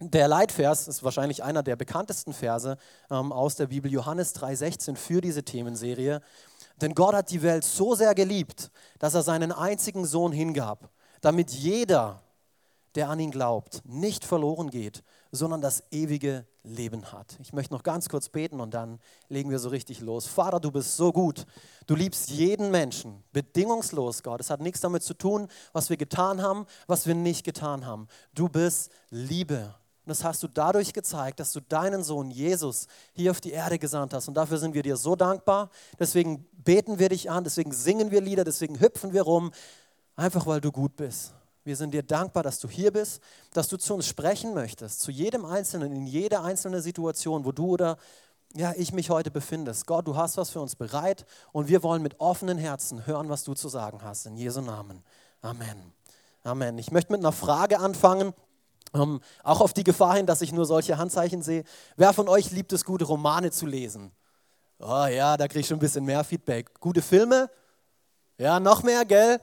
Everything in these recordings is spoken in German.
der Leitvers ist wahrscheinlich einer der bekanntesten Verse ähm, aus der Bibel, Johannes 3,16 für diese Themenserie. Denn Gott hat die Welt so sehr geliebt, dass er seinen einzigen Sohn hingab, damit jeder, der an ihn glaubt, nicht verloren geht, sondern das ewige Leben hat. Ich möchte noch ganz kurz beten und dann legen wir so richtig los. Vater, du bist so gut. Du liebst jeden Menschen, bedingungslos, Gott. Es hat nichts damit zu tun, was wir getan haben, was wir nicht getan haben. Du bist Liebe. Und das hast du dadurch gezeigt, dass du deinen Sohn Jesus hier auf die Erde gesandt hast. Und dafür sind wir dir so dankbar. Deswegen beten wir dich an, deswegen singen wir Lieder, deswegen hüpfen wir rum. Einfach weil du gut bist. Wir sind dir dankbar, dass du hier bist, dass du zu uns sprechen möchtest, zu jedem Einzelnen, in jeder einzelnen Situation, wo du oder ja, ich mich heute befindest. Gott, du hast was für uns bereit und wir wollen mit offenen Herzen hören, was du zu sagen hast. In Jesu Namen. Amen. Amen. Ich möchte mit einer Frage anfangen. Ähm, auch auf die Gefahr hin, dass ich nur solche Handzeichen sehe. Wer von euch liebt es, gute Romane zu lesen? Oh ja, da kriege ich schon ein bisschen mehr Feedback. Gute Filme? Ja, noch mehr, gell?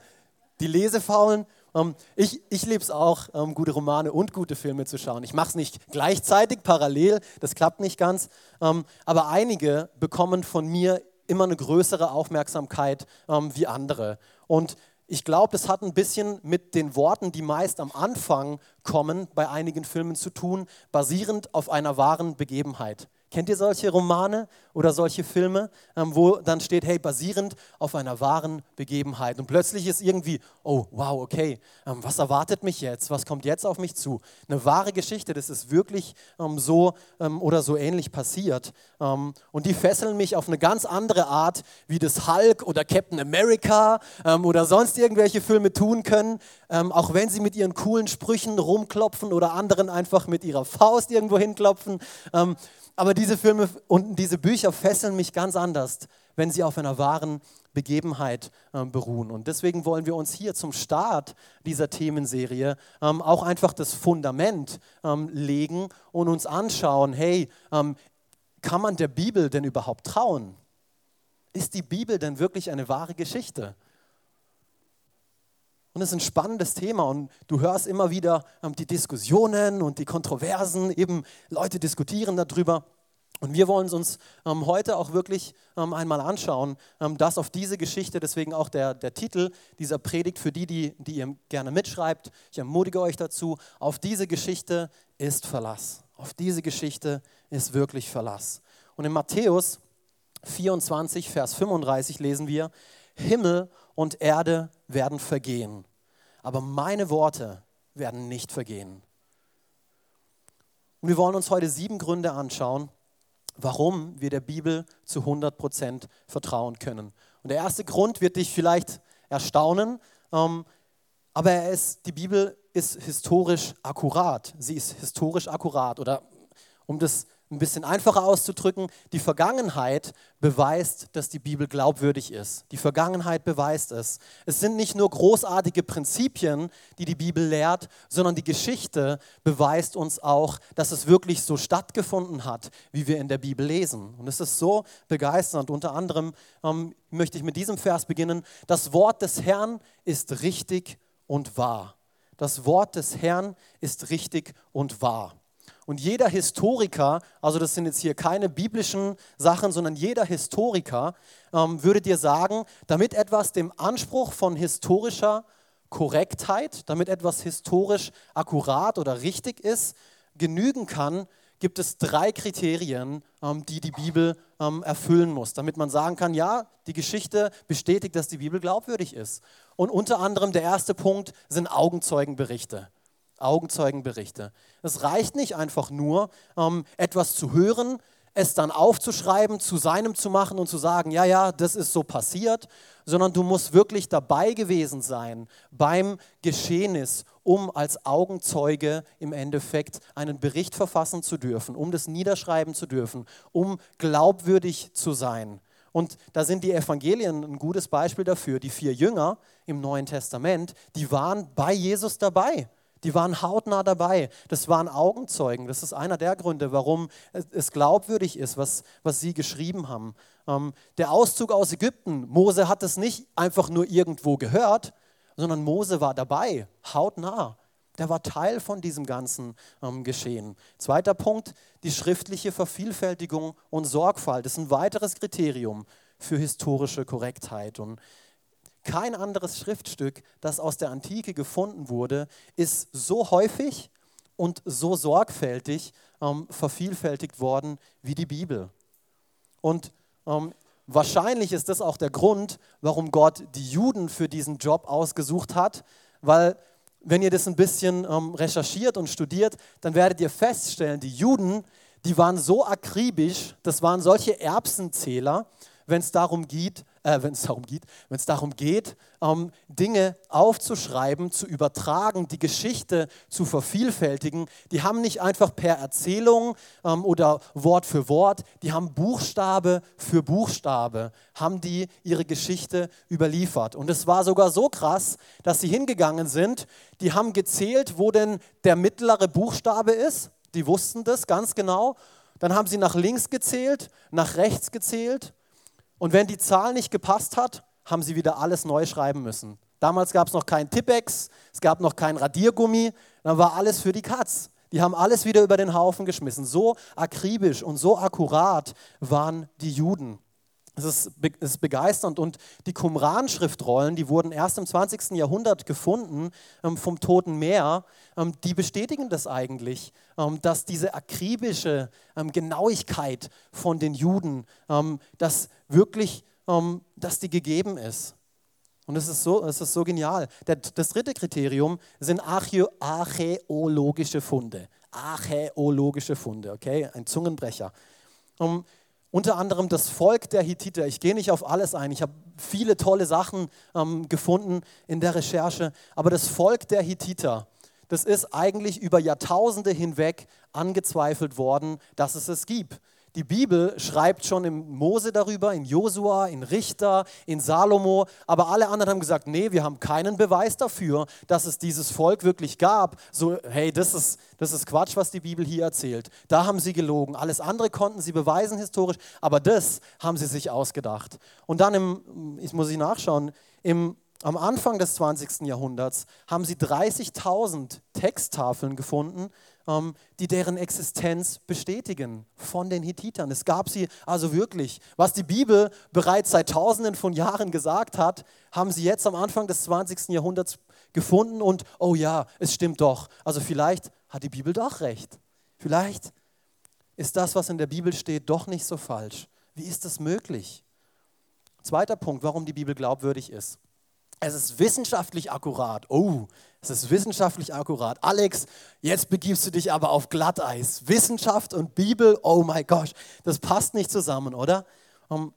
Die Lesefaulen? Ähm, ich ich liebe es auch, ähm, gute Romane und gute Filme zu schauen. Ich mache es nicht gleichzeitig, parallel, das klappt nicht ganz. Ähm, aber einige bekommen von mir immer eine größere Aufmerksamkeit ähm, wie andere. Und ich glaube, das hat ein bisschen mit den Worten, die meist am Anfang kommen, bei einigen Filmen zu tun, basierend auf einer wahren Begebenheit. Kennt ihr solche Romane oder solche Filme, ähm, wo dann steht, hey, basierend auf einer wahren Begebenheit. Und plötzlich ist irgendwie, oh, wow, okay, ähm, was erwartet mich jetzt? Was kommt jetzt auf mich zu? Eine wahre Geschichte, das ist wirklich ähm, so oder so ähnlich passiert. und die fesseln mich auf eine ganz andere Art, wie das Hulk oder Captain America oder sonst irgendwelche Filme tun können, auch wenn sie mit ihren coolen Sprüchen rumklopfen oder anderen einfach mit ihrer Faust irgendwo hinklopfen. Aber diese Filme und diese Bücher fesseln mich ganz anders, wenn sie auf einer wahren Begebenheit ähm, beruhen. Und deswegen wollen wir uns hier zum Start dieser Themenserie ähm, auch einfach das Fundament ähm, legen und uns anschauen, hey, ähm, kann man der Bibel denn überhaupt trauen? Ist die Bibel denn wirklich eine wahre Geschichte? Und es ist ein spannendes Thema und du hörst immer wieder ähm, die Diskussionen und die Kontroversen, eben Leute diskutieren darüber. Und wir wollen es uns ähm, heute auch wirklich ähm, einmal anschauen, ähm, dass auf diese Geschichte, deswegen auch der, der Titel dieser Predigt für die, die, die ihr gerne mitschreibt, ich ermutige euch dazu, auf diese Geschichte ist Verlass. Auf diese Geschichte ist wirklich Verlass. Und in Matthäus 24, Vers 35 lesen wir, Himmel und Erde werden vergehen, aber meine Worte werden nicht vergehen. Und wir wollen uns heute sieben Gründe anschauen, warum wir der Bibel zu 100% vertrauen können. Und der erste Grund wird dich vielleicht erstaunen, ähm, aber er ist, die Bibel ist historisch akkurat. Sie ist historisch akkurat. Oder um das ein bisschen einfacher auszudrücken, die Vergangenheit beweist, dass die Bibel glaubwürdig ist. Die Vergangenheit beweist es. Es sind nicht nur großartige Prinzipien, die die Bibel lehrt, sondern die Geschichte beweist uns auch, dass es wirklich so stattgefunden hat, wie wir in der Bibel lesen. Und es ist so begeisternd. Unter anderem ähm, möchte ich mit diesem Vers beginnen. Das Wort des Herrn ist richtig und wahr. Das Wort des Herrn ist richtig und wahr. Und jeder Historiker, also das sind jetzt hier keine biblischen Sachen, sondern jeder Historiker ähm, würde dir sagen, damit etwas dem Anspruch von historischer Korrektheit, damit etwas historisch akkurat oder richtig ist, genügen kann, gibt es drei Kriterien, ähm, die die Bibel ähm, erfüllen muss, damit man sagen kann, ja, die Geschichte bestätigt, dass die Bibel glaubwürdig ist. Und unter anderem der erste Punkt sind Augenzeugenberichte. Augenzeugenberichte. Es reicht nicht einfach nur, ähm, etwas zu hören, es dann aufzuschreiben, zu seinem zu machen und zu sagen, ja, ja, das ist so passiert, sondern du musst wirklich dabei gewesen sein beim Geschehnis, um als Augenzeuge im Endeffekt einen Bericht verfassen zu dürfen, um das niederschreiben zu dürfen, um glaubwürdig zu sein. Und da sind die Evangelien ein gutes Beispiel dafür. Die vier Jünger im Neuen Testament, die waren bei Jesus dabei. Die waren hautnah dabei. Das waren Augenzeugen. Das ist einer der Gründe, warum es glaubwürdig ist, was, was sie geschrieben haben. Ähm, der Auszug aus Ägypten, Mose hat es nicht einfach nur irgendwo gehört, sondern Mose war dabei, hautnah. Der war Teil von diesem ganzen ähm, Geschehen. Zweiter Punkt, die schriftliche Vervielfältigung und Sorgfalt. Das ist ein weiteres Kriterium für historische Korrektheit. Und kein anderes Schriftstück, das aus der Antike gefunden wurde, ist so häufig und so sorgfältig ähm, vervielfältigt worden wie die Bibel. Und ähm, wahrscheinlich ist das auch der Grund, warum Gott die Juden für diesen Job ausgesucht hat, weil wenn ihr das ein bisschen ähm, recherchiert und studiert, dann werdet ihr feststellen, die Juden, die waren so akribisch, das waren solche Erbsenzähler, wenn es darum geht, äh, wenn es darum geht, wenn es darum geht, ähm, Dinge aufzuschreiben, zu übertragen, die Geschichte zu vervielfältigen. Die haben nicht einfach per Erzählung ähm, oder Wort für Wort, die haben Buchstabe für Buchstabe, haben die ihre Geschichte überliefert. Und es war sogar so krass, dass sie hingegangen sind, die haben gezählt, wo denn der mittlere Buchstabe ist. Die wussten das ganz genau. Dann haben sie nach links gezählt, nach rechts gezählt und wenn die Zahl nicht gepasst hat, haben sie wieder alles neu schreiben müssen. Damals gab es noch kein Tippex, es gab noch kein Radiergummi, dann war alles für die Katz. Die haben alles wieder über den Haufen geschmissen. So akribisch und so akkurat waren die Juden. Es ist, ist begeisternd und die Qumran-Schriftrollen, die wurden erst im 20. Jahrhundert gefunden ähm, vom Toten Meer, ähm, die bestätigen das eigentlich, ähm, dass diese akribische ähm, Genauigkeit von den Juden, ähm, dass wirklich, ähm, dass die gegeben ist. Und es ist so, es ist so genial. Der, das dritte Kriterium sind archäologische Funde. Archäologische Funde, okay? Ein Zungenbrecher. Um, unter anderem das Volk der Hittiter. Ich gehe nicht auf alles ein. Ich habe viele tolle Sachen ähm, gefunden in der Recherche. Aber das Volk der Hittiter, das ist eigentlich über Jahrtausende hinweg angezweifelt worden, dass es es gibt. Die Bibel schreibt schon in Mose darüber, in Josua, in Richter, in Salomo, aber alle anderen haben gesagt, nee, wir haben keinen Beweis dafür, dass es dieses Volk wirklich gab. So, hey, das ist, das ist Quatsch, was die Bibel hier erzählt. Da haben sie gelogen. Alles andere konnten sie beweisen historisch, aber das haben sie sich ausgedacht. Und dann, im, ich muss ich nachschauen, im am Anfang des 20. Jahrhunderts haben sie 30.000 Texttafeln gefunden, die deren Existenz bestätigen von den Hittitern. Es gab sie also wirklich. Was die Bibel bereits seit Tausenden von Jahren gesagt hat, haben sie jetzt am Anfang des 20. Jahrhunderts gefunden und, oh ja, es stimmt doch. Also vielleicht hat die Bibel doch recht. Vielleicht ist das, was in der Bibel steht, doch nicht so falsch. Wie ist das möglich? Zweiter Punkt, warum die Bibel glaubwürdig ist. Es ist wissenschaftlich akkurat. Oh, es ist wissenschaftlich akkurat. Alex, jetzt begibst du dich aber auf Glatteis. Wissenschaft und Bibel, oh mein Gott, das passt nicht zusammen, oder? Um,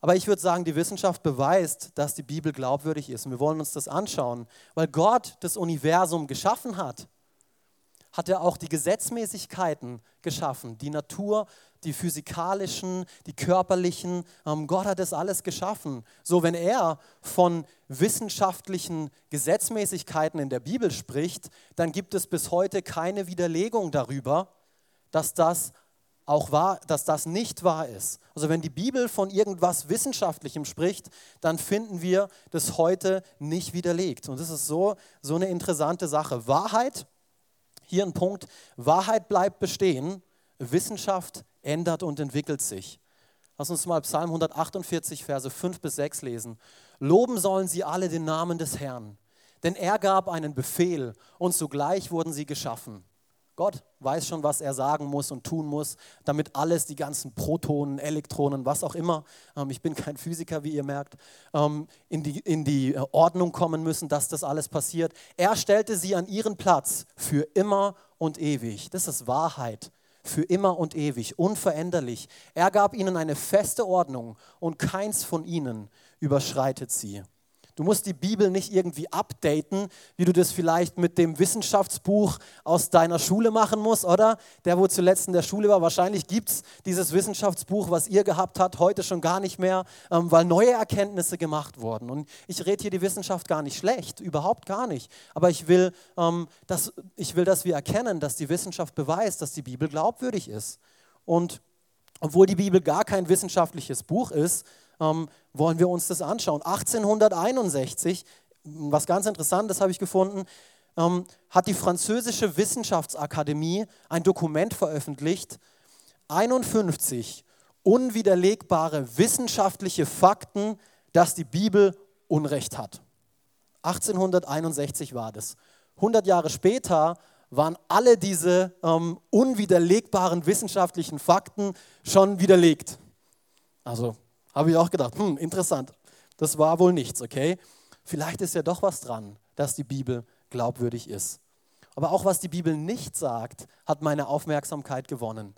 aber ich würde sagen, die Wissenschaft beweist, dass die Bibel glaubwürdig ist. Und wir wollen uns das anschauen, weil Gott das Universum geschaffen hat hat er auch die Gesetzmäßigkeiten geschaffen, die Natur, die physikalischen, die körperlichen. Ähm, Gott hat das alles geschaffen. So, wenn er von wissenschaftlichen Gesetzmäßigkeiten in der Bibel spricht, dann gibt es bis heute keine Widerlegung darüber, dass das auch wahr, dass das nicht wahr ist. Also wenn die Bibel von irgendwas Wissenschaftlichem spricht, dann finden wir das heute nicht widerlegt. Und das ist so, so eine interessante Sache. Wahrheit hier ein Punkt, Wahrheit bleibt bestehen, Wissenschaft ändert und entwickelt sich. Lass uns mal Psalm 148, Verse 5 bis 6 lesen. Loben sollen sie alle den Namen des Herrn, denn er gab einen Befehl und sogleich wurden sie geschaffen. Gott weiß schon, was er sagen muss und tun muss, damit alles, die ganzen Protonen, Elektronen, was auch immer, ähm, ich bin kein Physiker, wie ihr merkt, ähm, in, die, in die äh, Ordnung kommen müssen, dass das alles passiert. Er stellte sie an ihren Platz für immer und ewig. Das ist Wahrheit. Für immer und ewig, unveränderlich. Er gab ihnen eine feste Ordnung und keins von ihnen überschreitet sie. Du musst die Bibel nicht irgendwie updaten, wie du das vielleicht mit dem Wissenschaftsbuch aus deiner Schule machen musst, oder? Der, wo zuletzt in der Schule war, wahrscheinlich gibt es dieses Wissenschaftsbuch, was ihr gehabt habt, heute schon gar nicht mehr, ähm, weil neue Erkenntnisse gemacht wurden. Und ich rede hier die Wissenschaft gar nicht schlecht, überhaupt gar nicht. Aber ich will, ähm, dass, ich will, dass wir erkennen, dass die Wissenschaft beweist, dass die Bibel glaubwürdig ist. Und obwohl die Bibel gar kein wissenschaftliches Buch ist, ähm, wollen wir uns das anschauen. 1861, was ganz interessantes habe ich gefunden, ähm, hat die französische Wissenschaftsakademie ein Dokument veröffentlicht, 51 unwiderlegbare wissenschaftliche Fakten, dass die Bibel Unrecht hat. 1861 war das. 100 Jahre später waren alle diese ähm, unwiderlegbaren wissenschaftlichen Fakten schon widerlegt. Also habe ich auch gedacht, hm, interessant. Das war wohl nichts, okay? Vielleicht ist ja doch was dran, dass die Bibel glaubwürdig ist. Aber auch was die Bibel nicht sagt, hat meine Aufmerksamkeit gewonnen.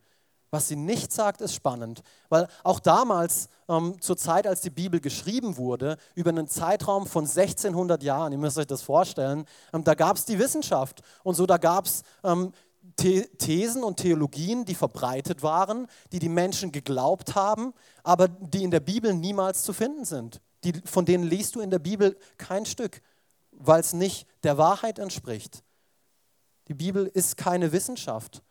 Was sie nicht sagt, ist spannend, weil auch damals, ähm, zur Zeit, als die Bibel geschrieben wurde, über einen Zeitraum von 1600 Jahren, ihr müsst euch das vorstellen, ähm, da gab es die Wissenschaft und so, da gab es ähm, Thesen und Theologien, die verbreitet waren, die die Menschen geglaubt haben, aber die in der Bibel niemals zu finden sind. Die, von denen liest du in der Bibel kein Stück, weil es nicht der Wahrheit entspricht. Die Bibel ist keine Wissenschaft.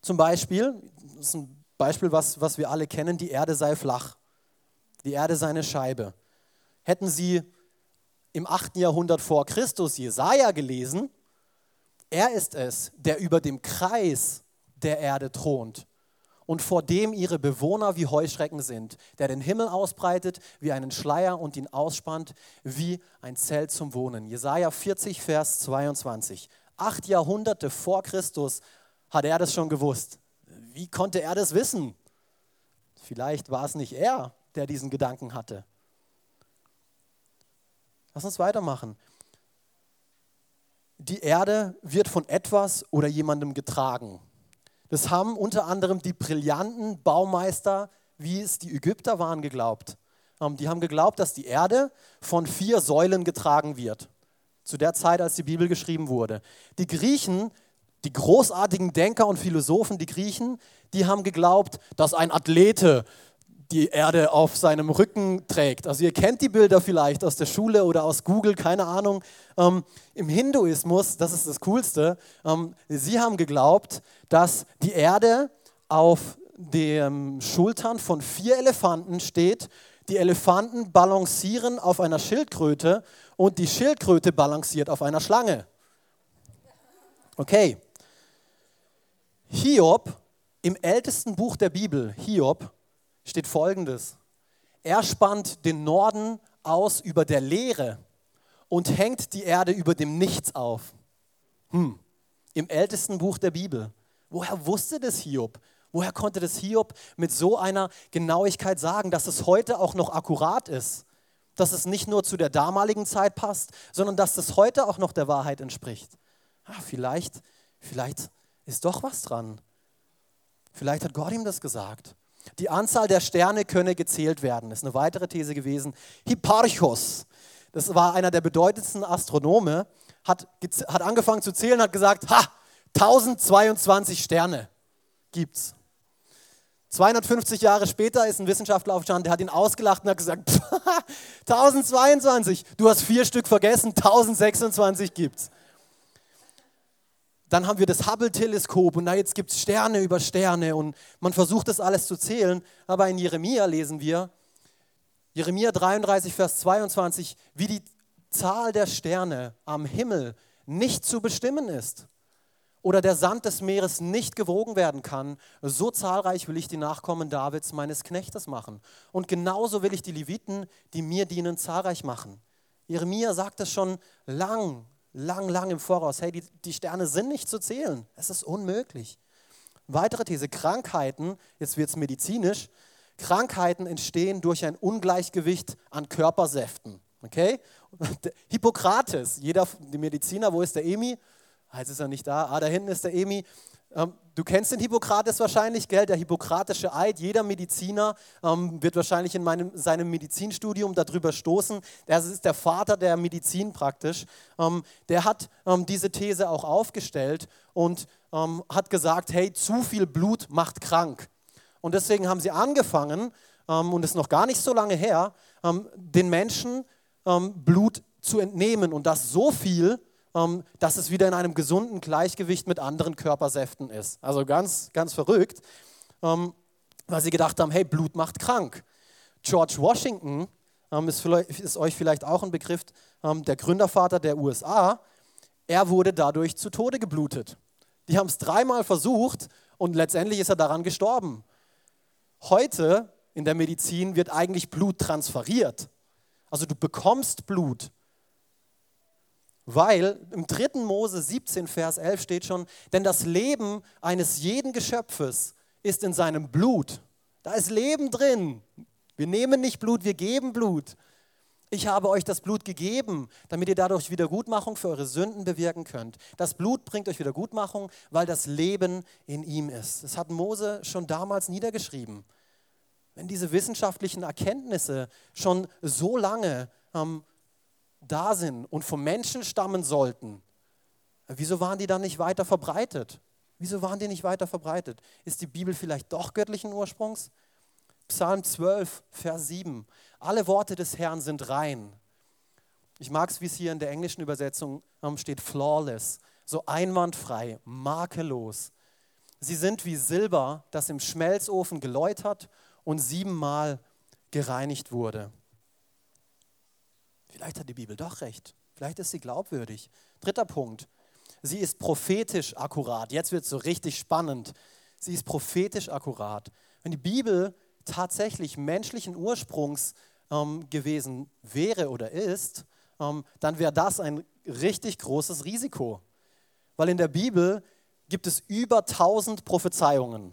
Zum Beispiel, das ist ein Beispiel, was, was wir alle kennen, die Erde sei flach. Die Erde sei eine Scheibe. Hätten Sie im 8. Jahrhundert vor Christus Jesaja gelesen, er ist es, der über dem Kreis der Erde thront und vor dem ihre Bewohner wie Heuschrecken sind, der den Himmel ausbreitet wie einen Schleier und ihn ausspannt wie ein Zelt zum Wohnen. Jesaja 40, Vers 22. Acht Jahrhunderte vor Christus hat er das schon gewusst. Wie konnte er das wissen? Vielleicht war es nicht er, der diesen Gedanken hatte. Lass uns weitermachen. Die Erde wird von etwas oder jemandem getragen. Das haben unter anderem die brillanten Baumeister, wie es die Ägypter waren, geglaubt. Ähm, die haben geglaubt, dass die Erde von vier Säulen getragen wird. Zu der Zeit, als die Bibel geschrieben wurde. Die Griechen die großartigen Denker und Philosophen, die Griechen, die haben geglaubt, dass ein Athlete die Erde auf seinem Rücken trägt. Also ihr kennt die Bilder vielleicht aus der Schule oder aus Google, keine Ahnung. Ähm, Im Hinduismus, das ist das Coolste, ähm, sie haben geglaubt, dass die Erde auf den Schultern von vier Elefanten steht. Die Elefanten balancieren auf einer Schildkröte und die Schildkröte balanciert auf einer Schlange. Okay, Hiob, im ältesten Buch der Bibel, Hiob, steht folgendes. Er spannt den Norden aus über der Leere und hängt die Erde über dem Nichts auf. Hm. Im ältesten Buch der Bibel. Woher wusste das Hiob? Woher konnte das Hiob mit so einer Genauigkeit sagen, dass es heute auch noch akkurat ist? Dass es nicht nur zu der damaligen Zeit passt, sondern dass es heute auch noch der Wahrheit entspricht? Ah, vielleicht, vielleicht ist doch was dran. Vielleicht hat Gott ihm das gesagt. Die Anzahl der Sterne könne gezählt werden, ist eine weitere These gewesen. Hipparchos, das war einer der bedeutendsten Astronome, hat, hat angefangen zu zählen, hat gesagt, ha, 1022 Sterne gibt's. 250 Jahre später ist ein Wissenschaftler aufgestanden, der hat ihn ausgelacht und hat gesagt, 1022, du hast vier Stück vergessen, 1026 gibt's. Dann haben wir das Hubble-Teleskop und da jetzt gibt es Sterne über Sterne und man versucht das alles zu zählen. Aber in Jeremia lesen wir, Jeremia 33, Vers 22, wie die Zahl der Sterne am Himmel nicht zu bestimmen ist oder der Sand des Meeres nicht gewogen werden kann, so zahlreich will ich die Nachkommen Davids, meines Knechtes, machen. Und genauso will ich die Leviten, die mir dienen, zahlreich machen. Jeremia sagt es schon lang, lang, lang im Voraus, hey, die, die Sterne sind nicht zu zählen. Es ist unmöglich. Weitere These, Krankheiten, jetzt wird es medizinisch, Krankheiten entstehen durch ein Ungleichgewicht an Körpersäften. Okay? Hippokrates, jeder, die Mediziner, wo ist der Emi? Ah, jetzt ist er nicht da. Ah, da hinten ist der Emi. Ähm, du kennst den Hippokrates wahrscheinlich, gell? Der hippokratische Eid. Jeder Mediziner ähm, wird wahrscheinlich in meinem, seinem Medizinstudium darüber stoßen. Das ist der Vater der Medizin praktisch. Ähm, der hat ähm, diese These auch aufgestellt und ähm, hat gesagt, hey, zu viel Blut macht krank. Und deswegen haben sie angefangen, ähm, und das ist noch gar nicht so lange her, den Menschen Blut zu entnehmen und das so viel, dass es wieder in einem gesunden Gleichgewicht mit anderen Körpersäften ist. Also ganz, ganz verrückt, ähm, weil sie gedacht haben, hey, Blut macht krank. George Washington ähm, ist, euch vielleicht auch ein Begriff, der Gründervater der USA, er wurde dadurch zu Tode geblutet. Die haben es dreimal versucht und letztendlich ist er daran gestorben. Heute in der Medizin wird eigentlich Blut transferiert. Also du bekommst Blut. Weil im 3. Mose 17, Vers 11 steht schon, denn das Leben eines jeden Geschöpfes ist in seinem Blut. Da ist Leben drin. Wir nehmen nicht Blut, wir geben Blut. Ich habe euch das Blut gegeben, damit ihr dadurch Wiedergutmachung für eure Sünden bewirken könnt. Das Blut bringt euch Wiedergutmachung, weil das Leben in ihm ist. Das hat Mose schon damals niedergeschrieben. Wenn diese wissenschaftlichen Erkenntnisse schon so lange ähm, da sind und vom Menschen stammen sollten, wieso waren die dann nicht weiter verbreitet? Wieso waren die nicht weiter verbreitet? Ist die Bibel vielleicht doch göttlichen Ursprungs? Psalm 12, Vers 7. Alle Worte des Herrn sind rein. Ich mag es, wie es hier in der englischen Übersetzung ähm, steht, flawless, so einwandfrei, makellos. Sie sind wie Silber, das im Schmelzofen geläutert und siebenmal gereinigt wurde. Vielleicht hat die Bibel doch recht. Vielleicht ist sie glaubwürdig. Dritter Punkt. Sie ist prophetisch akkurat. Jetzt wird es so richtig spannend. Sie ist prophetisch akkurat. Wenn die Bibel tatsächlich menschlichen Ursprungs ähm, gewesen wäre oder ist, ähm, dann wäre das ein richtig großes Risiko. Weil in der Bibel gibt es über 1000 Prophezeiungen.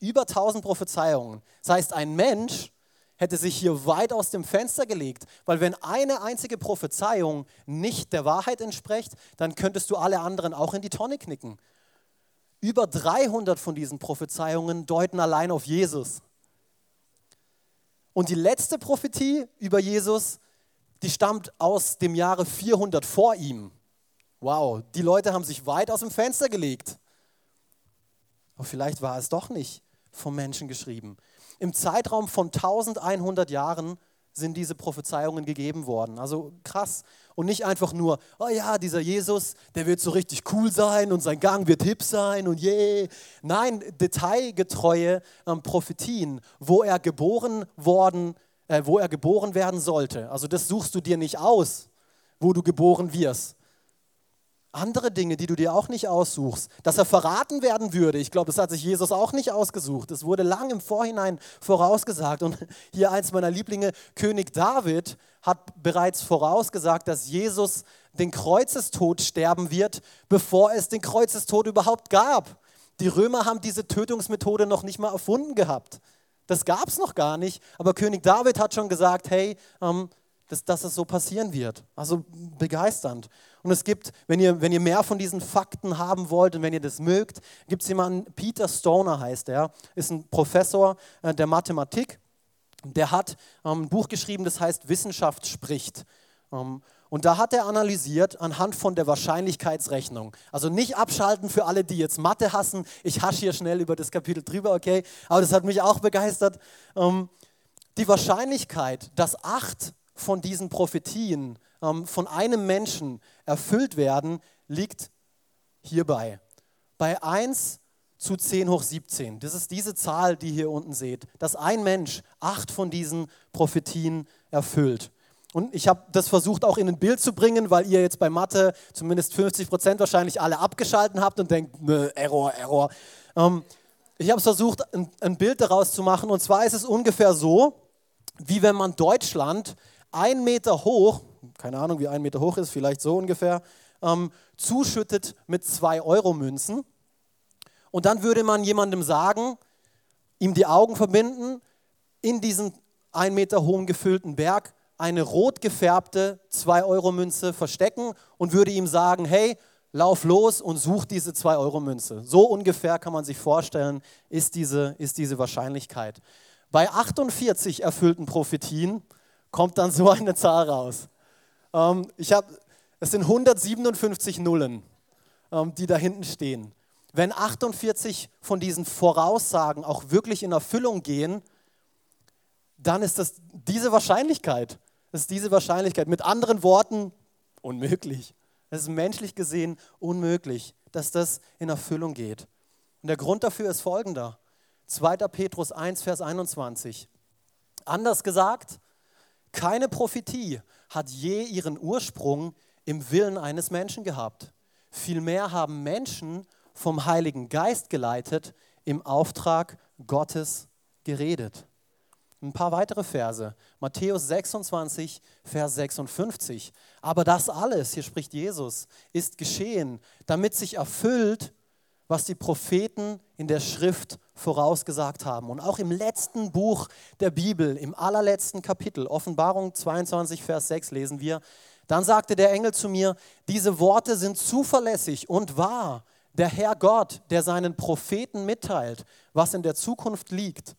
Über 1000 Prophezeiungen. Das heißt, ein Mensch hätte sich hier weit aus dem Fenster gelegt, weil wenn eine einzige Prophezeiung nicht der Wahrheit entspricht, dann könntest du alle anderen auch in die Tonne knicken. Über 300 von diesen Prophezeiungen deuten allein auf Jesus. Und die letzte Prophetie über Jesus, die stammt aus dem Jahre 400 vor ihm. Wow, die Leute haben sich weit aus dem Fenster gelegt. Aber vielleicht war es doch nicht vom Menschen geschrieben. Im Zeitraum von 1100 Jahren sind diese Prophezeiungen gegeben worden. Also krass. Und nicht einfach nur, oh ja, dieser Jesus, der wird so richtig cool sein und sein Gang wird hip sein und je. Nein, detailgetreue ähm, Prophetien, wo er geboren worden, äh, wo er geboren werden sollte. Also das suchst du dir nicht aus, wo du geboren wirst andere Dinge, die du dir auch nicht aussuchst. Dass er verraten werden würde, ich glaube, das hat sich Jesus auch nicht ausgesucht. Es wurde lang im Vorhinein vorausgesagt. Und hier eins meiner Lieblinge, König David, hat bereits vorausgesagt, dass Jesus den Kreuzestod sterben wird, bevor es den Kreuzestod überhaupt gab. Die Römer haben diese Tötungsmethode noch nicht mal erfunden gehabt. Das gab es noch gar nicht. Aber König David hat schon gesagt, hey, ähm, dass, dass es so passieren wird. Also begeisternd. Und es gibt, wenn ihr, wenn ihr mehr von diesen Fakten haben wollt und wenn ihr das mögt, gibt es jemanden, Peter Stoner heißt er, ist ein Professor äh, der Mathematik. Der hat ähm, ein Buch geschrieben, das heißt Wissenschaft spricht. Ähm, und da hat er analysiert anhand von der Wahrscheinlichkeitsrechnung. Also nicht abschalten für alle, die jetzt Mathe hassen. Ich hasche hier schnell über das Kapitel drüber, okay? Aber das hat mich auch begeistert. Ähm, die Wahrscheinlichkeit, dass acht von diesen Prophetien von einem Menschen erfüllt werden, liegt hierbei. Bei 1 zu 10 hoch 17. Das ist diese Zahl, die ihr hier unten seht, dass ein Mensch acht von diesen Prophetien erfüllt. Und ich habe das versucht auch in ein Bild zu bringen, weil ihr jetzt bei Mathe zumindest 50 Prozent wahrscheinlich alle abgeschalten habt und denkt, ne, Error, Error. Ähm, ich habe es versucht, ein, ein Bild daraus zu machen. Und zwar ist es ungefähr so, wie wenn man Deutschland ein Meter hoch, keine Ahnung, wie ein Meter hoch ist, vielleicht so ungefähr, ähm, zuschüttet mit zwei Euro-Münzen. Und dann würde man jemandem sagen, ihm die Augen verbinden, in diesen ein Meter hohen gefüllten Berg eine rot gefärbte 2-Euro-Münze verstecken und würde ihm sagen, hey, lauf los und such diese 2-Euro-Münze. So ungefähr kann man sich vorstellen, ist diese, ist diese Wahrscheinlichkeit. Bei 48 erfüllten Prophetien kommt dann so eine Zahl raus. Ähm, ich habe, es sind 157 Nullen, ähm, die da hinten stehen. Wenn 48 von diesen Voraussagen auch wirklich in Erfüllung gehen, dann ist das diese Wahrscheinlichkeit. Das ist diese Wahrscheinlichkeit. Mit anderen Worten, unmöglich. Es ist menschlich gesehen unmöglich, dass das in Erfüllung geht. Und der Grund dafür ist folgender. 2. Petrus 1, Vers 21. Anders gesagt, keine Prophetie hat je ihren Ursprung im Willen eines Menschen gehabt. Vielmehr haben Menschen vom Heiligen Geist geleitet, im Auftrag Gottes geredet. Ein paar weitere Verse. Matthäus 26, Vers 56. Aber das alles, hier spricht Jesus, ist geschehen, damit sich erfüllt, was die Propheten in der Schrift vorausgesagt haben. Und auch im letzten Buch der Bibel, im allerletzten Kapitel, Offenbarung 22, Vers 6, lesen wir, dann sagte der Engel zu mir, diese Worte sind zuverlässig und wahr. Der Herr Gott, der seinen Propheten mitteilt, was in der Zukunft liegt,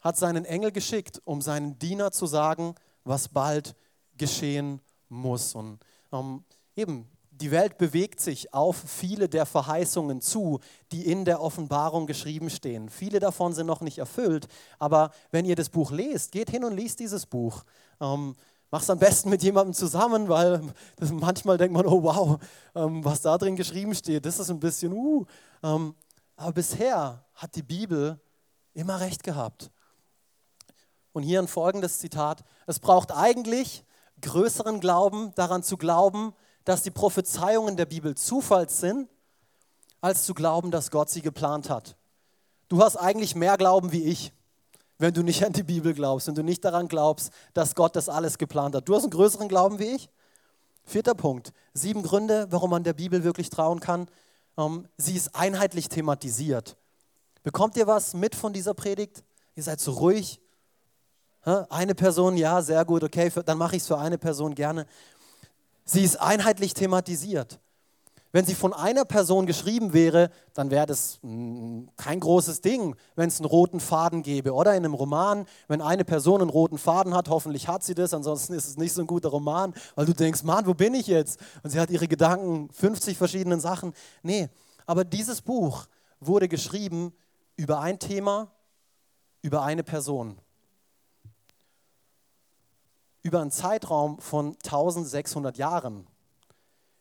hat seinen Engel geschickt, um seinen Diener zu sagen, was bald geschehen muss. Und ähm, eben, die Welt bewegt sich auf viele der Verheißungen zu, die in der Offenbarung geschrieben stehen. Viele davon sind noch nicht erfüllt, aber wenn ihr das Buch lest, geht hin und liest dieses Buch. Ähm, es am besten mit jemandem zusammen, weil manchmal denkt man, oh wow, ähm, was da drin geschrieben steht, das ist ein bisschen, uh. Ähm, aber bisher hat die Bibel immer recht gehabt. Und hier ein folgendes Zitat. Es braucht eigentlich größeren Glauben, daran zu glauben, dass die Prophezeiungen der Bibel Zufall sind, als zu glauben, dass Gott sie geplant hat. Du hast eigentlich mehr Glauben wie ich wenn du nicht an die Bibel glaubst, wenn du nicht daran glaubst, dass Gott das alles geplant hat. Du hast einen größeren Glauben wie ich. Vierter Punkt. Sieben Gründe, warum man der Bibel wirklich trauen kann. Ähm, sie ist einheitlich thematisiert. Bekommt ihr was mit von dieser Predigt? Ihr seid so ruhig. Eine Person, ja, sehr gut, okay, dann mache ich es für eine Person gerne. Sie ist einheitlich thematisiert. Wenn sie von einer Person geschrieben wäre, dann wäre das mm, kein großes Ding, wenn es einen roten Faden gäbe. Oder in einem Roman, wenn eine Person einen roten Faden hat, hoffentlich hat sie das, ansonsten ist es nicht so ein guter Roman, weil du denkst, Mann, wo bin ich jetzt? Und sie hat ihre Gedanken, 50 verschiedenen Sachen. Nee, aber dieses Buch wurde geschrieben über ein Thema, über eine Person. Über einen Zeitraum von 1600 Jahren.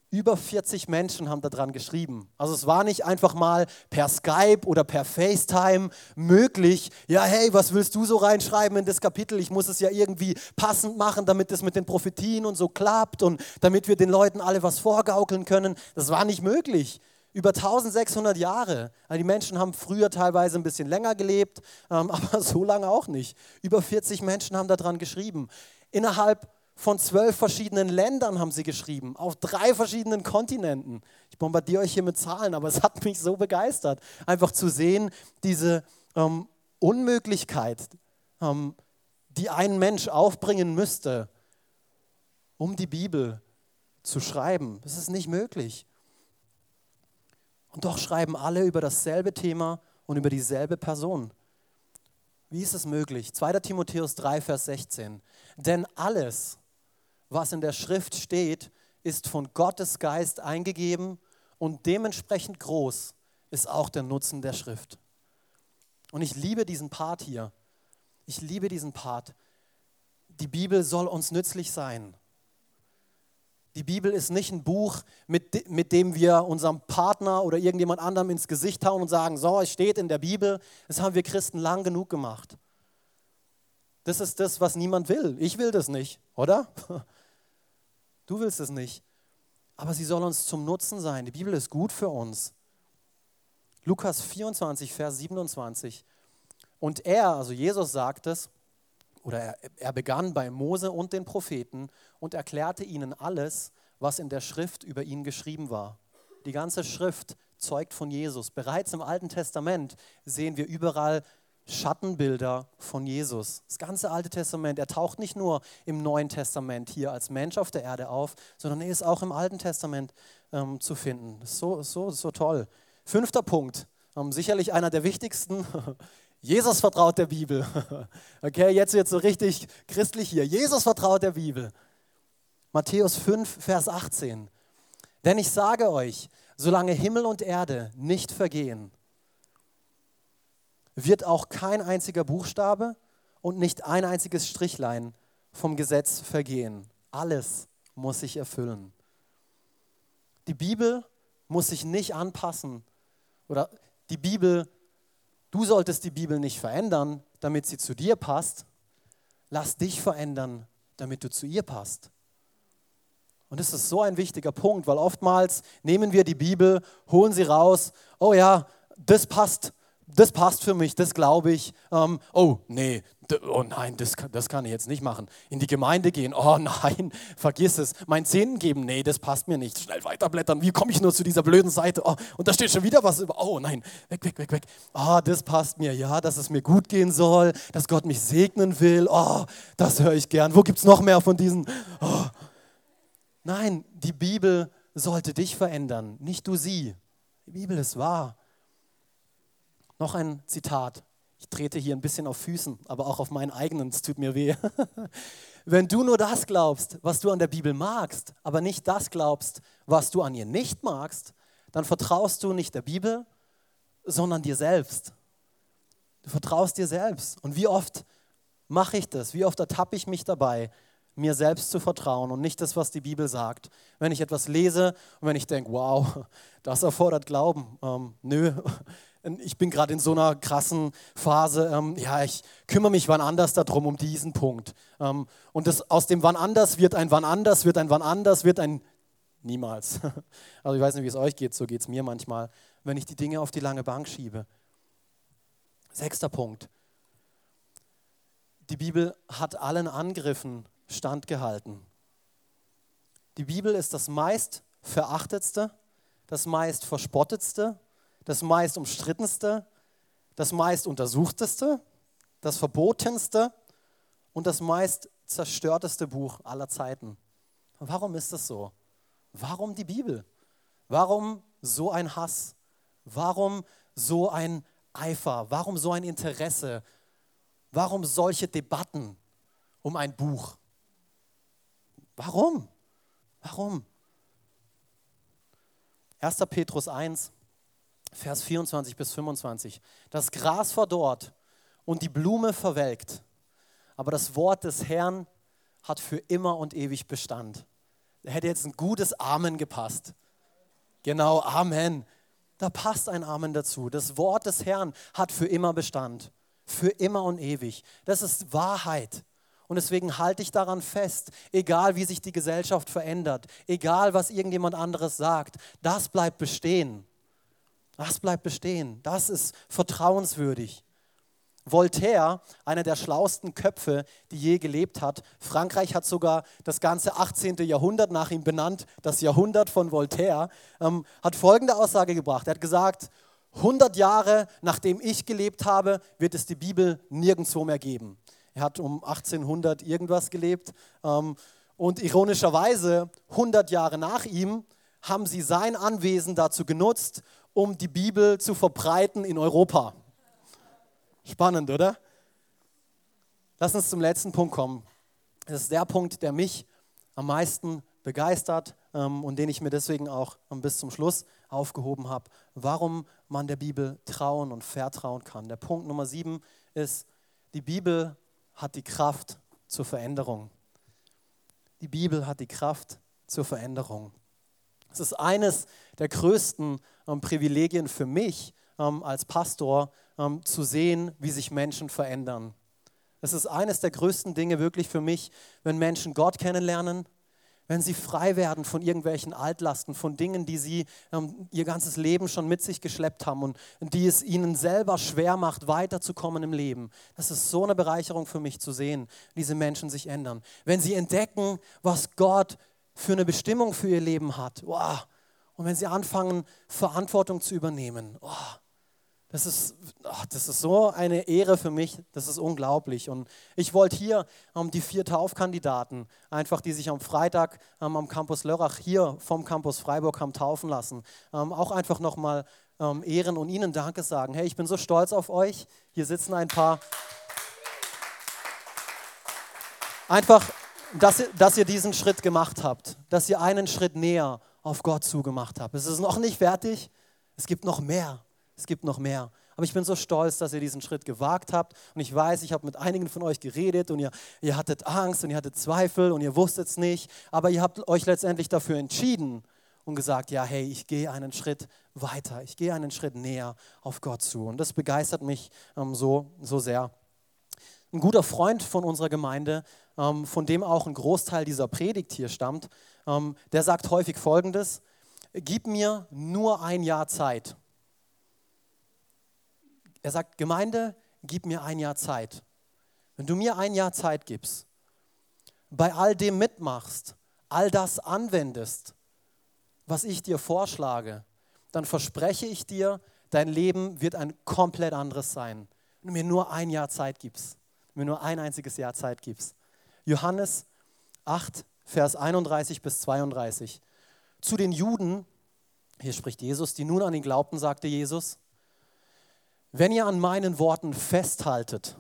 Über 40 Menschen haben daran geschrieben. Also es war nicht einfach mal per Skype oder per FaceTime möglich. Ja, hey, was willst du so reinschreiben in das Kapitel? Ich muss es ja irgendwie passend machen, damit es mit den Prophetien und so klappt und damit wir den Leuten alle was vorgaukeln können. Das war nicht möglich. Über 1600 Jahre. Also die Menschen haben früher teilweise ein bisschen länger gelebt, ähm, aber so lange auch nicht. Über 40 Menschen haben daran geschrieben. Innerhalb von zwölf verschiedenen Ländern haben sie geschrieben, auf drei verschiedenen Kontinenten. Ich bombardiere euch hier mit Zahlen, aber es hat mich so begeistert, einfach zu sehen, diese ähm, Unmöglichkeit, ähm, die ein Mensch aufbringen müsste, um die Bibel zu schreiben. Das ist nicht möglich. Und doch schreiben alle über dasselbe Thema und über dieselbe Person. Wie ist es möglich? 2. Timotheus 3, Vers 16. Denn alles, was in der Schrift steht, ist von Gottes Geist eingegeben und dementsprechend groß ist auch der Nutzen der Schrift. Und ich liebe diesen Part hier. Ich liebe diesen Part. Die Bibel soll uns nützlich sein. Die Bibel ist nicht ein Buch, mit, mit dem wir unserem Partner oder irgendjemand anderem ins Gesicht hauen und sagen, so, es steht in der Bibel. Das haben wir Christen lang genug gemacht. Das ist das, was niemand will. Ich will das nicht, oder? Du willst es nicht. Aber sie soll uns zum Nutzen sein. Die Bibel ist gut für uns. Lukas 24, Vers 27. Und er, also Jesus sagt es, oder er, er begann bei Mose und den Propheten und erklärte ihnen alles, was in der Schrift über ihn geschrieben war. Die ganze Schrift zeugt von Jesus. Bereits im Alten Testament sehen wir überall Schattenbilder von Jesus. Das ganze Alte Testament, er taucht nicht nur im Neuen Testament hier als Mensch auf der Erde auf, sondern er ist auch im Alten Testament ähm, zu finden. So, so, so toll. Fünfter Punkt, ähm, sicherlich einer der wichtigsten. Jesus vertraut der Bibel. Okay, jetzt wird so richtig christlich hier. Jesus vertraut der Bibel. Matthäus 5, Vers 18. Denn ich sage euch, solange Himmel und Erde nicht vergehen, wird auch kein einziger Buchstabe und nicht ein einziges Strichlein vom Gesetz vergehen. Alles muss sich erfüllen. Die Bibel muss sich nicht anpassen oder die Bibel, du solltest die Bibel nicht verändern, damit sie zu dir passt. Lass dich verändern, damit du zu ihr passt. Und das ist so ein wichtiger Punkt, weil oftmals nehmen wir die Bibel, holen sie raus, oh ja, das passt, das passt für mich, das glaube ich. Ähm, oh nee, oh nein, das, das kann ich jetzt nicht machen. In die Gemeinde gehen, oh nein, vergiss es. Mein Zehnten geben, nee, das passt mir nicht. Schnell weiterblättern, wie komme ich nur zu dieser blöden Seite? Oh, und da steht schon wieder was über, oh nein, weg, weg, weg, weg. oh, das passt mir, ja, dass es mir gut gehen soll, dass Gott mich segnen will, oh, das höre ich gern. Wo gibt es noch mehr von diesen? Oh. Nein, die Bibel sollte dich verändern, nicht du sie. Die Bibel ist wahr. Noch ein Zitat. Ich trete hier ein bisschen auf Füßen, aber auch auf meinen eigenen, es tut mir weh. Wenn du nur das glaubst, was du an der Bibel magst, aber nicht das glaubst, was du an ihr nicht magst, dann vertraust du nicht der Bibel, sondern dir selbst. Du vertraust dir selbst. Und wie oft mache ich das? Wie oft ertappe ich mich dabei, mir selbst zu vertrauen und nicht das, was die Bibel sagt. Wenn ich etwas lese und wenn ich denke, wow, das erfordert Glauben. Ähm, nö, ich bin gerade in so einer krassen Phase, ähm, ja, ich kümmere mich wann anders darum, um diesen Punkt. Ähm, und das, aus dem wann anders wird ein wann anders, wird ein wann anders, wird ein niemals. Also ich weiß nicht, wie es euch geht, so geht es mir manchmal, wenn ich die Dinge auf die lange Bank schiebe. Sechster Punkt. Die Bibel hat allen Angriffen standgehalten. Die Bibel ist das meist verachtetste, das meist verspottetste, das meist umstrittenste, das meist untersuchteste, das verbotenste und das meist zerstörteste Buch aller Zeiten. Warum ist das so? Warum die Bibel? Warum so ein Hass? Warum so ein Eifer? Warum so ein Interesse? Warum solche Debatten um ein Buch? Warum? Warum? 1. Petrus 1, Vers 24 bis 25. Das Gras verdorrt und die Blume verwelkt, aber das Wort des Herrn hat für immer und ewig Bestand. Da hätte jetzt ein gutes Amen gepasst. Genau, Amen. Da passt ein Amen dazu. Das Wort des Herrn hat für immer Bestand. Für immer und ewig. Das ist Wahrheit. Und deswegen halte ich daran fest, egal wie sich die Gesellschaft verändert, egal was irgendjemand anderes sagt, das bleibt bestehen. Das bleibt bestehen. Das ist vertrauenswürdig. Voltaire, einer der schlauesten Köpfe, die je gelebt hat. Frankreich hat sogar das ganze 18. Jahrhundert nach ihm benannt, das Jahrhundert von Voltaire, ähm, hat folgende Aussage gebracht. Er hat gesagt, 100 Jahre nachdem ich gelebt habe, wird es die Bibel nirgendwo mehr geben. Er hat um 1800 irgendwas gelebt. Ähm, und ironischerweise, 100 Jahre nach ihm, haben sie sein Anwesen dazu genutzt, um die Bibel zu verbreiten in Europa. Spannend, oder? Lass uns zum letzten Punkt kommen. Das ist der Punkt, der mich am meisten begeistert ähm, und den ich mir deswegen auch bis zum Schluss aufgehoben habe, warum man der Bibel trauen und vertrauen kann. Der Punkt Nummer sieben ist, die Bibel hat die Kraft zur Veränderung. Die Bibel hat die Kraft zur Veränderung. Es ist eines der größten ähm, Privilegien für mich ähm, als Pastor, ähm, zu sehen, wie sich Menschen verändern. Es ist eines der größten Dinge wirklich für mich, wenn Menschen Gott kennenlernen, wenn sie frei werden von irgendwelchen Altlasten, von Dingen, die sie ähm, ihr ganzes Leben schon mit sich geschleppt haben und die es ihnen selber schwer macht, weiterzukommen im Leben. Das ist so eine Bereicherung für mich zu sehen, diese Menschen sich ändern. Wenn sie entdecken, was Gott für eine Bestimmung für ihr Leben hat, wow. Und wenn sie anfangen, Verantwortung zu übernehmen, oh, das ist, ach, das ist so eine Ehre für mich, das ist unglaublich. Und ich wollte hier ähm, die vier Taufkandidaten, einfach die sich am Freitag ähm, am Campus Lörrach hier vom Campus Freiburg haben taufen lassen, ähm, auch einfach nochmal ähm, ehren und ihnen Danke sagen. Hey, ich bin so stolz auf euch. Hier sitzen ein paar. Einfach, dass ihr, dass ihr diesen Schritt gemacht habt, dass ihr einen Schritt näher auf Gott zugemacht habt. Es ist noch nicht fertig, es gibt noch mehr. Es gibt noch mehr. Aber ich bin so stolz, dass ihr diesen Schritt gewagt habt. Und ich weiß, ich habe mit einigen von euch geredet und ihr, ihr hattet Angst und ihr hattet Zweifel und ihr wusstet es nicht. Aber ihr habt euch letztendlich dafür entschieden und gesagt, ja, hey, ich gehe einen Schritt weiter. Ich gehe einen Schritt näher auf Gott zu. Und das begeistert mich ähm, so, so sehr. Ein guter Freund von unserer Gemeinde ähm, von dem auch ein Großteil dieser Predigt hier stammt, der sagt häufig Folgendes, gib mir nur ein Jahr Zeit. Er sagt, Gemeinde, gib mir ein Jahr Zeit. Wenn du mir ein Jahr Zeit gibst, bei all dem mitmachst, all das anwendest, was ich dir vorschlage, dann verspreche ich dir, dein Leben wird ein komplett anderes sein. Wenn du mir nur ein Jahr Zeit gibst, wenn du mir nur ein einziges Jahr Zeit gibst. Johannes 8, Vers 31 bis 32. Zu den Juden, hier spricht Jesus, die nun an ihn glaubten, sagte Jesus, wenn ihr an meinen Worten festhaltet,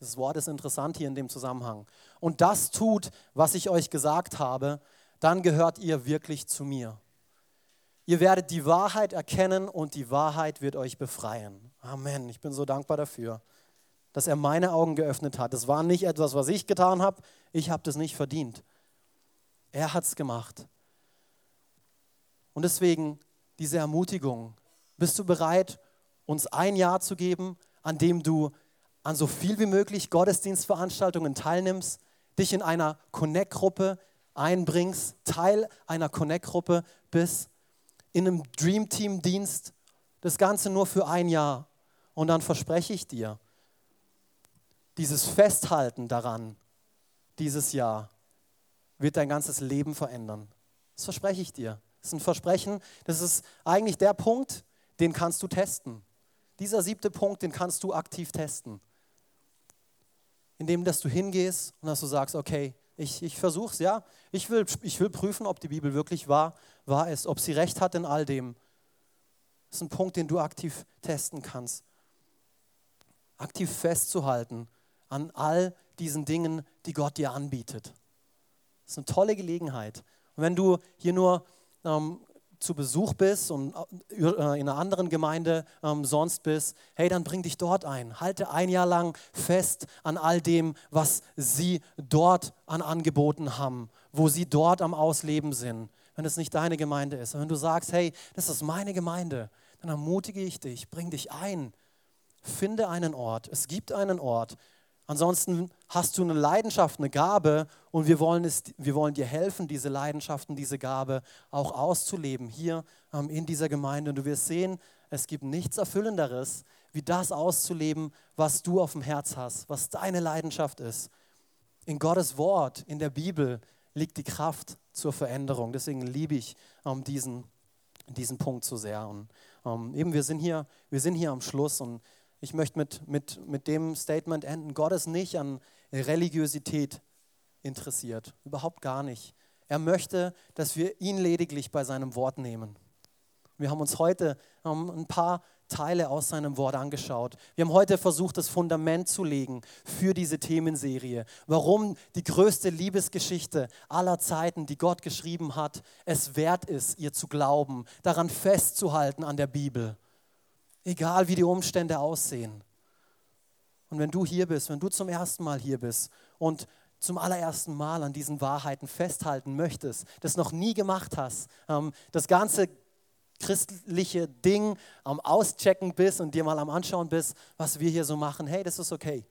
das Wort ist interessant hier in dem Zusammenhang, und das tut, was ich euch gesagt habe, dann gehört ihr wirklich zu mir. Ihr werdet die Wahrheit erkennen und die Wahrheit wird euch befreien. Amen. Ich bin so dankbar dafür, dass er meine Augen geöffnet hat. Das war nicht etwas, was ich getan habe. Ich habe das nicht verdient. Er hat es gemacht. Und deswegen diese Ermutigung. Bist du bereit, uns ein Jahr zu geben, an dem du an so viel wie möglich Gottesdienstveranstaltungen teilnimmst, dich in einer Connect-Gruppe einbringst, Teil einer Connect-Gruppe bist, in einem Dream Team-Dienst, das Ganze nur für ein Jahr. Und dann verspreche ich dir, dieses Festhalten daran, dieses Jahr, wird dein ganzes Leben verändern. Das verspreche ich dir. Das ist ein Versprechen, das ist eigentlich der Punkt, den kannst du testen. Dieser siebte Punkt, den kannst du aktiv testen. Indem, dass du hingehst und dass du sagst, okay, ich, ich versuche es, ja. Ich will, ich will prüfen, ob die Bibel wirklich wahr, wahr ist, ob sie recht hat in all dem. Das ist ein Punkt, den du aktiv testen kannst. Aktiv festzuhalten an all diesen Dingen, die Gott dir anbietet. Das ist eine tolle Gelegenheit. Und wenn du hier nur ähm, zu Besuch bist und äh, in einer anderen Gemeinde ähm, sonst bist, hey, dann bring dich dort ein. Halte ein Jahr lang fest an all dem, was sie dort an Angeboten haben, wo sie dort am Ausleben sind. Wenn es nicht deine Gemeinde ist. Und wenn du sagst, hey, das ist meine Gemeinde, dann ermutige ich dich, bring dich ein. Finde einen Ort. Es gibt einen Ort. Ansonsten hast du eine Leidenschaft, eine Gabe und wir wollen, es, wir wollen dir helfen, diese Leidenschaften, diese Gabe auch auszuleben hier ähm, in dieser Gemeinde. Und du wirst sehen, es gibt nichts Erfüllenderes, wie das auszuleben, was du auf dem Herz hast, was deine Leidenschaft ist. In Gottes Wort, in der Bibel liegt die Kraft zur Veränderung. Deswegen liebe ich ähm, diesen, diesen Punkt so sehr. Und ähm, eben, wir sind, hier, wir sind hier am Schluss und ich möchte mit, mit, mit dem Statement enden. Gott ist nicht an Religiosität interessiert, überhaupt gar nicht. Er möchte, dass wir ihn lediglich bei seinem Wort nehmen. Wir haben uns heute ähm, ein paar Teile aus seinem Wort angeschaut. Wir haben heute versucht, das Fundament zu legen für diese Themenserie. Warum die größte Liebesgeschichte aller Zeiten, die Gott geschrieben hat, es wert ist, ihr zu glauben, daran festzuhalten an der Bibel egal wie die Umstände aussehen. Und wenn du hier bist, wenn du zum ersten Mal hier bist und zum allerersten Mal an diesen Wahrheiten festhalten möchtest, das noch nie gemacht hast, ähm, das ganze christliche Ding am Auschecken bist und dir mal am Anschauen bist, was wir hier so machen, hey, das ist okay.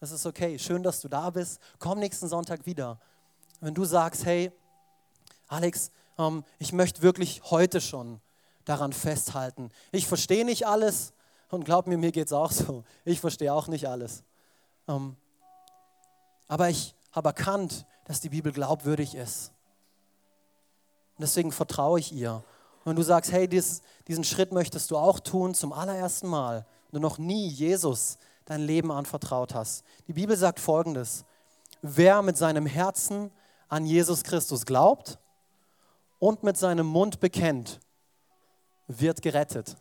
Das ist okay. Schön, dass du da bist. Komm nächsten Sonntag wieder. Wenn du sagst, hey, Alex, ähm, ich möchte wirklich heute schon daran festhalten. Ich verstehe nicht alles und glaub mir, mir geht es auch so. Ich verstehe auch nicht alles. Ähm, aber ich habe erkannt, dass die Bibel glaubwürdig ist. Und deswegen vertraue ich ihr. Wenn du sagst, hey, dies, diesen Schritt möchtest du auch tun zum allerersten Mal, und du noch nie Jesus dein Leben anvertraut hast. Die Bibel sagt folgendes: Wer mit seinem Herzen an Jesus Christus glaubt und mit seinem Mund bekennt, wird gerettet.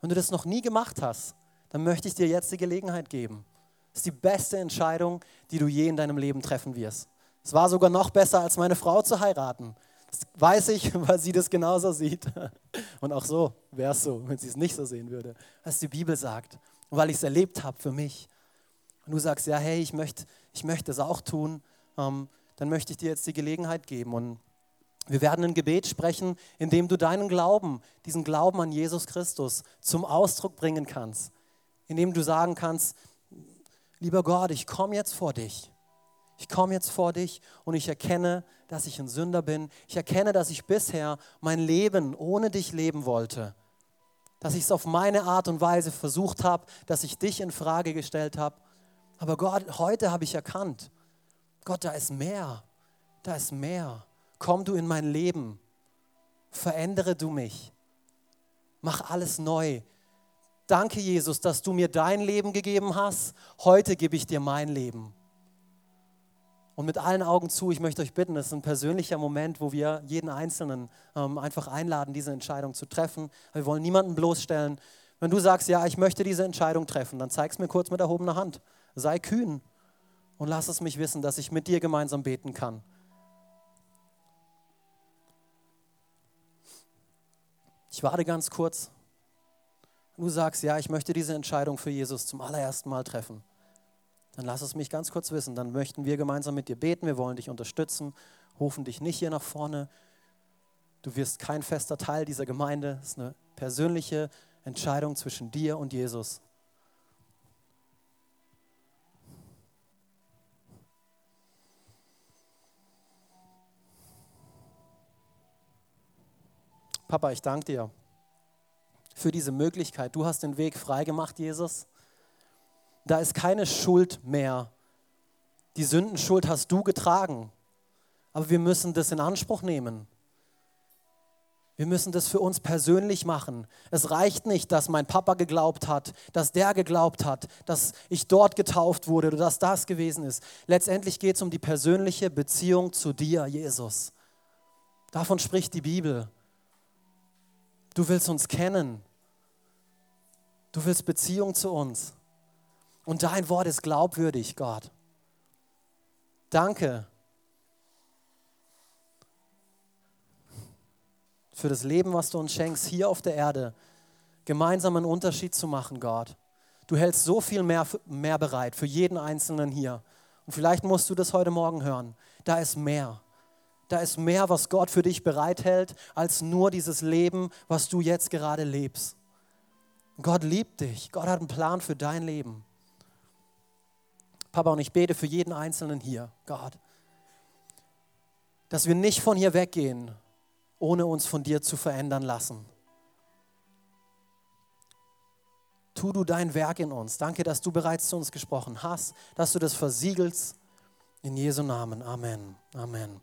Wenn du das noch nie gemacht hast, dann möchte ich dir jetzt die Gelegenheit geben. Das ist die beste Entscheidung, die du je in deinem Leben treffen wirst. Es war sogar noch besser, als meine Frau zu heiraten. Das weiß ich, weil sie das genauso sieht. Und auch so wäre es so, wenn sie es nicht so sehen würde, was die Bibel sagt. Und weil ich es erlebt habe für mich. Und du sagst, ja, hey, ich möchte ich möcht das auch tun, ähm, dann möchte ich dir jetzt die Gelegenheit geben. Und wir werden ein Gebet sprechen, in dem du deinen Glauben, diesen Glauben an Jesus Christus zum Ausdruck bringen kannst. In dem du sagen kannst, lieber Gott, ich komme jetzt vor dich. Ich komme jetzt vor dich und ich erkenne, dass ich ein Sünder bin. Ich erkenne, dass ich bisher mein Leben ohne dich leben wollte. Dass ich es auf meine Art und Weise versucht habe, dass ich dich in Frage gestellt habe. Aber Gott, heute habe ich erkannt, Gott, da ist mehr. Da ist mehr. Komm du in mein Leben. Verändere du mich. Mach alles neu. Danke, Jesus, dass du mir dein Leben gegeben hast. Heute gebe ich dir mein Leben. Und mit allen Augen zu, ich möchte euch bitten, es ist ein persönlicher Moment, wo wir jeden Einzelnen ähm, einfach einladen, diese Entscheidung zu treffen. Wir wollen niemanden bloßstellen. Wenn du sagst, ja, ich möchte diese Entscheidung treffen, dann zeig es mir kurz mit erhobener Hand. Sei kühn und lass es mich wissen, dass ich mit dir gemeinsam beten kann. Ich warte ganz kurz. Du sagst, ja, ich möchte diese Entscheidung für Jesus zum allerersten Mal treffen dann lass es mich ganz kurz wissen. Dann möchten wir gemeinsam mit dir beten. Wir wollen dich unterstützen, rufen dich nicht hier nach vorne. Du wirst kein fester Teil dieser Gemeinde. Es ist eine persönliche Entscheidung zwischen dir und Jesus. Papa, ich danke dir für diese Möglichkeit. Du hast den Weg freigemacht, Jesus da ist keine Schuld mehr. Die Sündenschuld hast du getragen. Aber wir müssen das in Anspruch nehmen. Wir müssen das für uns persönlich machen. Es reicht nicht, dass mein Papa geglaubt hat, dass der geglaubt hat, dass ich dort getauft wurde oder dass das gewesen ist. Letztendlich geht es um die persönliche Beziehung zu dir, Jesus. Davon spricht die Bibel. Du willst uns kennen. Du willst Beziehung zu uns. Und dein Wort ist glaubwürdig, Gott. Danke für das Leben, was du uns schenkst, hier auf der Erde, gemeinsam einen Unterschied zu machen, Gott. Du hältst so viel mehr, mehr bereit für jeden Einzelnen hier. Und vielleicht musst du das heute Morgen hören. Da ist mehr. Da ist mehr, was Gott für dich bereithält, als nur dieses Leben, was du jetzt gerade lebst. Gott liebt dich. Gott hat einen Plan für dein Leben. Papa, und ich bete für jeden Einzelnen hier, Gott, dass wir nicht von hier weggehen, ohne uns von dir zu verändern lassen. Tu du dein Werk in uns. Danke, dass du bereits zu uns gesprochen hast, dass du das versiegelst. In Jesu Namen. Amen. Amen.